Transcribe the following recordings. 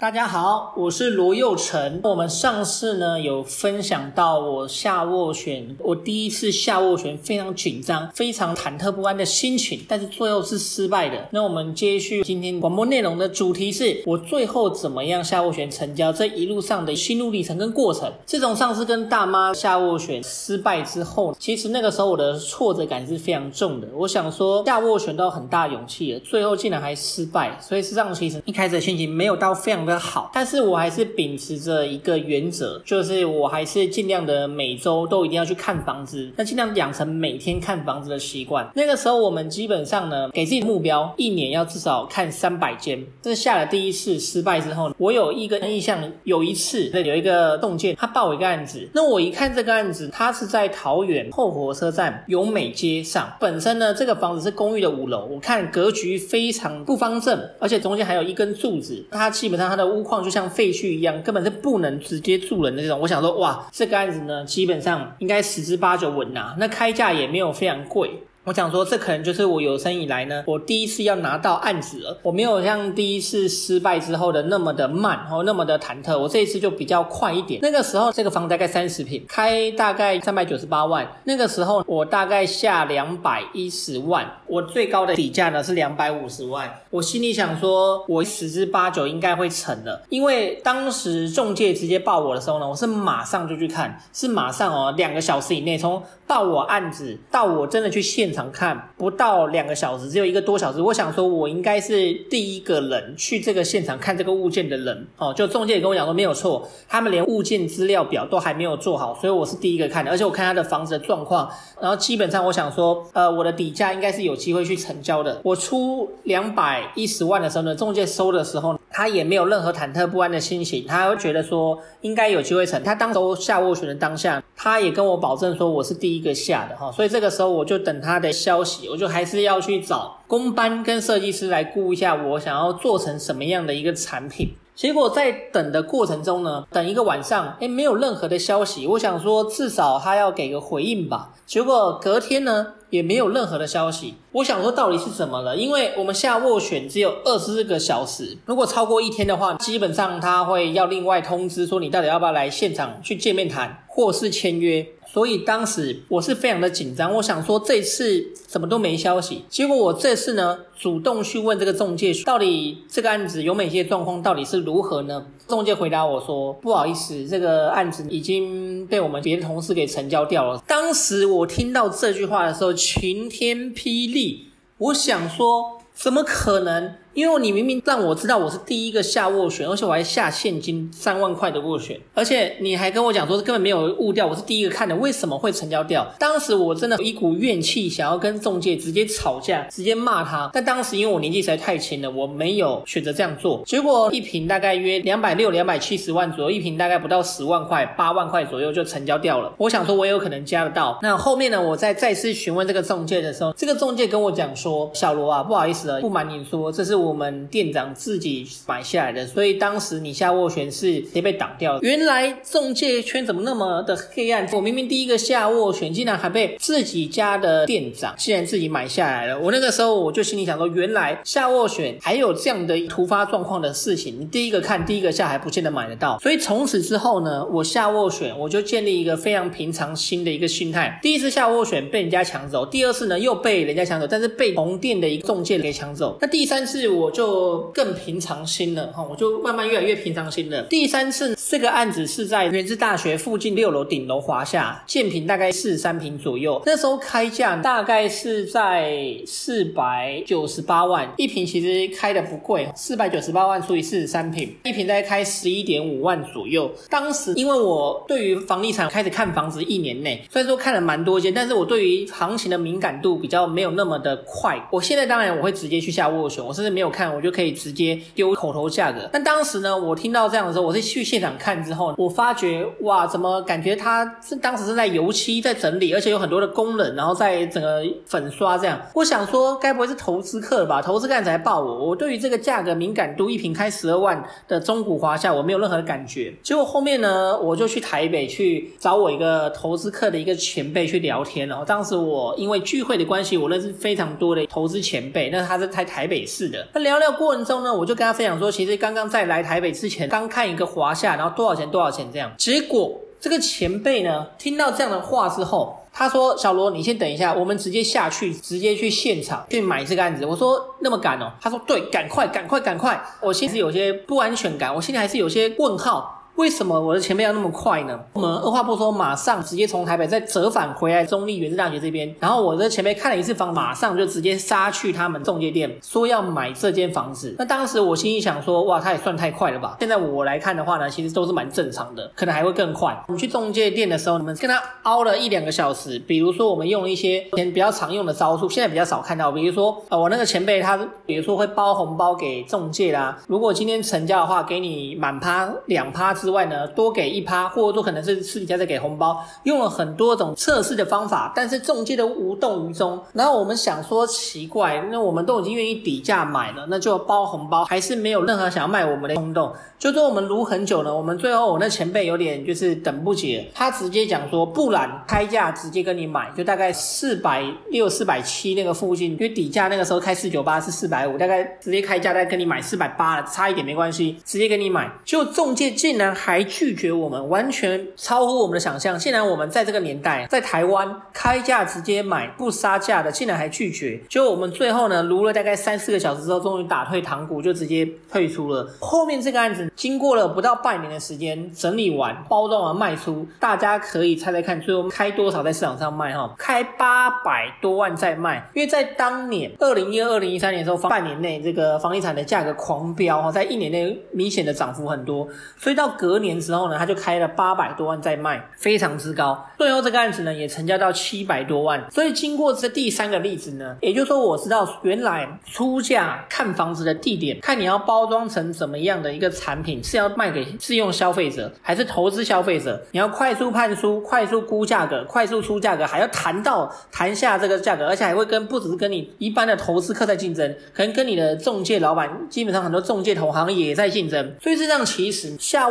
大家好，我是罗佑成。我们上次呢有分享到我下斡旋，我第一次下斡旋非常紧张、非常忐忑不安的心情，但是最后是失败的。那我们接续今天广播内容的主题是我最后怎么样下斡旋成交，这一路上的心路历程跟过程。自从上次跟大妈下斡旋失败之后，其实那个时候我的挫折感是非常重的。我想说下斡旋都很大勇气了，最后竟然还失败，所以实际上其实一开始的心情没有到非常的好，但是我还是秉持着一个原则，就是我还是尽量的每周都一定要去看房子，那尽量养成每天看房子的习惯。那个时候我们基本上呢，给自己的目标，一年要至少看三百间。这下了第一次失败之后，我有一个印象，有一次那有一个中介，他报一个案子，那我一看这个案子，他是在桃园后火车站永美街上，本身呢这个房子是公寓的五楼，我看格局非常不方正，而且中间还有一根柱子，它基本上它的屋况就像废墟一样，根本是不能直接住人的这种。我想说，哇，这个案子呢，基本上应该十之八九稳拿，那开价也没有非常贵。我想说，这可能就是我有生以来呢，我第一次要拿到案子了。我没有像第一次失败之后的那么的慢，哦，那么的忐忑。我这一次就比较快一点。那个时候，这个房子大概三十平，开大概三百九十八万。那个时候，我大概下两百一十万，我最高的底价呢是两百五十万。我心里想说，我十之八九应该会成了，因为当时中介直接报我的时候呢，我是马上就去看，是马上哦，两个小时以内，从报我案子到我真的去现。现场看不到两个小时，只有一个多小时。我想说，我应该是第一个人去这个现场看这个物件的人哦。就中介也跟我讲说没有错，他们连物件资料表都还没有做好，所以我是第一个看的。而且我看他的房子的状况，然后基本上我想说，呃，我的底价应该是有机会去成交的。我出两百一十万的时候呢，中介收的时候，他也没有任何忐忑不安的心情，他会觉得说应该有机会成。他当时下斡旋的当下，他也跟我保证说我是第一个下的哈，所以这个时候我就等他的消息，我就还是要去找工班跟设计师来估一下我想要做成什么样的一个产品。结果在等的过程中呢，等一个晚上，诶，没有任何的消息。我想说至少他要给个回应吧。结果隔天呢，也没有任何的消息。我想说到底是怎么了？因为我们下卧选只有二十四个小时，如果超过一天的话，基本上他会要另外通知说你到底要不要来现场去见面谈或是签约。所以当时我是非常的紧张，我想说这次怎么都没消息。结果我这次呢，主动去问这个中介，到底这个案子有哪些状况，到底是如何呢？中介回答我说：“不好意思，这个案子已经被我们别的同事给成交掉了。”当时我听到这句话的时候，晴天霹雳，我想说，怎么可能？因为你明明让我知道我是第一个下斡旋，而且我还下现金三万块的斡旋，而且你还跟我讲说根本没有误掉，我是第一个看的，为什么会成交掉？当时我真的有一股怨气，想要跟中介直接吵架，直接骂他。但当时因为我年纪实在太轻了，我没有选择这样做。结果一瓶大概约两百六、两百七十万左右，一瓶大概不到十万块，八万块左右就成交掉了。我想说，我也有可能加得到。那后面呢，我再再次询问这个中介的时候，这个中介跟我讲说：“小罗啊，不好意思了，不瞒你说，这是我们店长。”自己买下来的，所以当时你下斡旋是直接被挡掉了。原来中介圈怎么那么的黑暗？我明明第一个下斡旋，竟然还被自己家的店长竟然自己买下来了。我那个时候我就心里想说，原来下斡旋还有这样的突发状况的事情。你第一个看，第一个下还不见得买得到。所以从此之后呢，我下斡旋我就建立一个非常平常心的一个心态。第一次下斡旋被人家抢走，第二次呢又被人家抢走，但是被同店的一个中介给抢走。那第三次我就。更平常心了哈，我就慢慢越来越平常心了。第三次这个案子是在元治大学附近六楼顶楼华厦，建平大概四十三平左右。那时候开价大概是在四百九十八万一平，其实开的不贵，四百九十八万除以四十三平，一平大概开十一点五万左右。当时因为我对于房地产开始看房子一年内，虽然说看了蛮多间，但是我对于行情的敏感度比较没有那么的快。我现在当然我会直接去下斡旋，我甚至没没有看，我就可以。直接丢口头价格，但当时呢，我听到这样的时候，我是去现场看之后，我发觉哇，怎么感觉他是当时是在油漆在整理，而且有很多的工人，然后在整个粉刷这样。我想说，该不会是投资客吧？投资客才报我。我对于这个价格敏感度，一瓶开十二万的中古华夏，我没有任何感觉。结果后面呢，我就去台北去找我一个投资客的一个前辈去聊天。然后当时我因为聚会的关系，我认识非常多的投资前辈，那他是在台北市的。那聊聊过程中呢，我就跟他分享说，其实刚刚在来台北之前，刚看一个华夏，然后多少钱多少钱这样。结果这个前辈呢，听到这样的话之后，他说：“小罗，你先等一下，我们直接下去，直接去现场去买这个案子。”我说：“那么赶哦？”他说：“对，赶快，赶快，赶快！”我心里有些不安全感，我心里还是有些问号。为什么我的前辈要那么快呢？我们二话不说，马上直接从台北再折返回来中坜元智大学这边。然后我的前辈看了一次房，马上就直接杀去他们中介店，说要买这间房子。那当时我心里想说，哇，他也算太快了吧？现在我来看的话呢，其实都是蛮正常的，可能还会更快。我们去中介店的时候，你们跟他凹了一两个小时。比如说，我们用了一些以前比较常用的招数，现在比较少看到。比如说，呃，我那个前辈他，比如说会包红包给中介啦。如果今天成交的话，给你满趴两趴之外呢，多给。一趴，或者说可能是私底下在给红包，用了很多种测试的方法，但是中介都无动于衷。然后我们想说奇怪，那我们都已经愿意底价买了，那就包红包，还是没有任何想要卖我们的冲动。就说我们撸很久了，我们最后我那前辈有点就是等不及了，他直接讲说，不然开价直接跟你买，就大概四百六、四百七那个附近，因为底价那个时候开四九八是四百五，大概直接开价再跟你买四百八了，差一点没关系，直接跟你买。就中介竟然还拒绝我们，完全超乎我们的想象。竟然我们在这个年代，在台湾开价直接买不杀价的，竟然还拒绝。就我们最后呢，撸了大概三四个小时之后，终于打退堂鼓，就直接退出了。后面这个案子。经过了不到半年的时间整理完、包装完卖出，大家可以猜猜看，最后开多少在市场上卖？哈，开八百多万在卖。因为在当年二零一二、二零一三年的时候，半年内这个房地产的价格狂飙哈，在一年内明显的涨幅很多，所以到隔年之后呢，他就开了八百多万在卖，非常之高。最后这个案子呢，也成交到七百多万。所以经过这第三个例子呢，也就是说我知道原来出价看房子的地点，看你要包装成怎么样的一个产品。是要卖给自用消费者，还是投资消费者？你要快速判书、快速估价格、快速出价格，还要谈到谈下这个价格，而且还会跟不只是跟你一般的投资客在竞争，可能跟你的中介老板，基本上很多中介投行也在竞争。所以这样其实下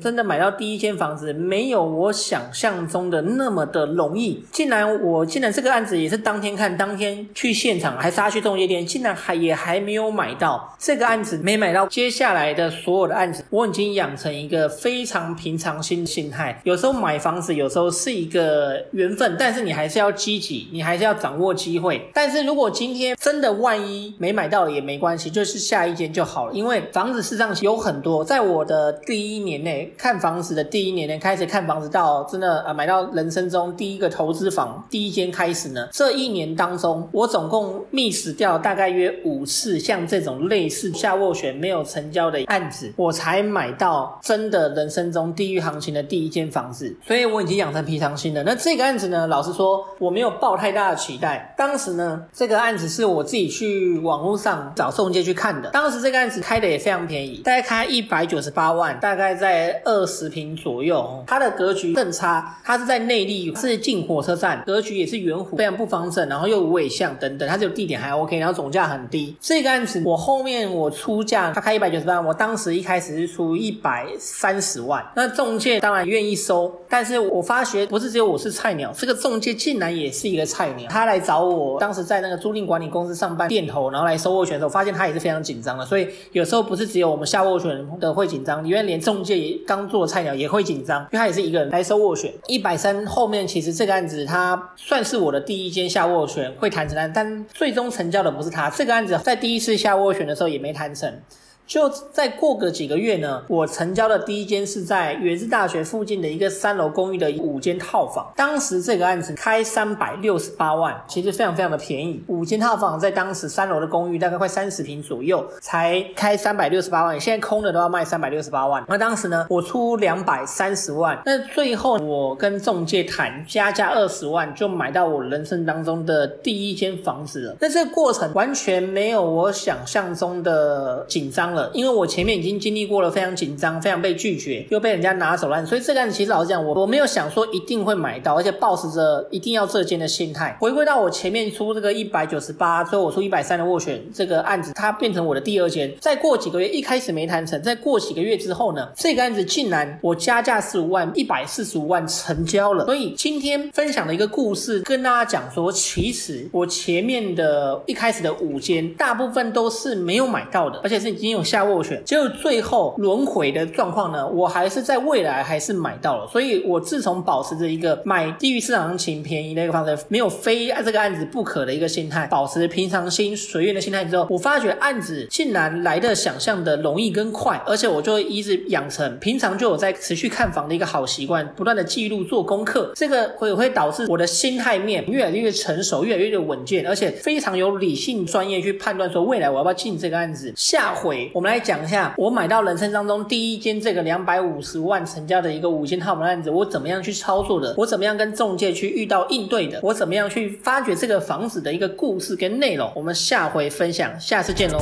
真的买到第一间房子，没有我想象中的那么的容易。竟然我竟然这个案子也是当天看，当天去现场，还杀去中介店，竟然还也还没有买到这个案子，没买到接下来的所有的案子。我已经养成一个非常平常心的心态，有时候买房子有时候是一个缘分，但是你还是要积极，你还是要掌握机会。但是如果今天真的万一没买到也没关系，就是下一间就好了。因为房子市场有很多，在我的第一年内看房子的第一年内开始看房子，到真的呃买到人生中第一个投资房第一间开始呢，这一年当中我总共 miss 掉大概约五次像这种类似下斡旋没有成交的案子，我才。买到真的人生中地狱行情的第一间房子，所以我已经养成平常心了。那这个案子呢，老实说我没有抱太大的期待。当时呢，这个案子是我自己去网络上找中介去看的。当时这个案子开的也非常便宜，大概开一百九十八万，大概在在二十平左右。它的格局更差，它是在内地，是近火车站，格局也是圆弧，非常不方正，然后又无尾巷等等，它只有地点还 OK，然后总价很低。这个案子我后面我出价，它开一百九十万，我当时一开始是。出一百三十万，那中介当然愿意收，但是我发觉不是只有我是菜鸟，这个中介竟然也是一个菜鸟。他来找我，当时在那个租赁管理公司上班，店头，然后来收斡旋的时候，发现他也是非常紧张的。所以有时候不是只有我们下斡旋的会紧张，因为连中介刚做菜鸟也会紧张，因为他也是一个人来收斡旋。一百三后面其实这个案子他算是我的第一间下斡旋会谈成案，但最终成交的不是他。这个案子在第一次下斡旋的时候也没谈成。就再过个几个月呢，我成交的第一间是在元智大学附近的一个三楼公寓的五间套房。当时这个案子开三百六十八万，其实非常非常的便宜。五间套房在当时三楼的公寓大概快三十平左右，才开三百六十八万。现在空的都要卖三百六十八万。那当时呢，我出两百三十万，那最后我跟中介谈加价二十万，就买到我人生当中的第一间房子了。那这个过程完全没有我想象中的紧张。因为我前面已经经历过了非常紧张，非常被拒绝，又被人家拿走了，所以这个案子其实老实讲，我我没有想说一定会买到，而且抱持着一定要这间的心态。回归到我前面出这个一百九十八，最后我出一百三的斡旋这个案子，它变成我的第二间。再过几个月，一开始没谈成，再过几个月之后呢，这个案子竟然我加价十五万，一百四十五万成交了。所以今天分享的一个故事，跟大家讲说，其实我前面的一开始的五间，大部分都是没有买到的，而且是已经有下斡旋，结果最后轮回的状况呢，我还是在未来还是买到了。所以我自从保持着一个买低于市场行情便宜的一个方式，没有非这个案子不可的一个心态，保持平常心随缘的心态之后，我发觉案子竟然来的想象的容易跟快，而且我就会一直养成平常就有在持续看房的一个好习惯，不断的记录做功课，这个会会导致我的心态面越来越成熟，越来越稳健，而且非常有理性专业去判断说未来我要不要进这个案子。下回我们来讲一下，我买到人生当中第一间这个两百五十万成交的一个五间套房案子，我怎么样去操作的？我怎么样跟中介去遇到应对的？我怎么样去发掘这个房子的一个故事跟内容？我们下回分享，下次见喽。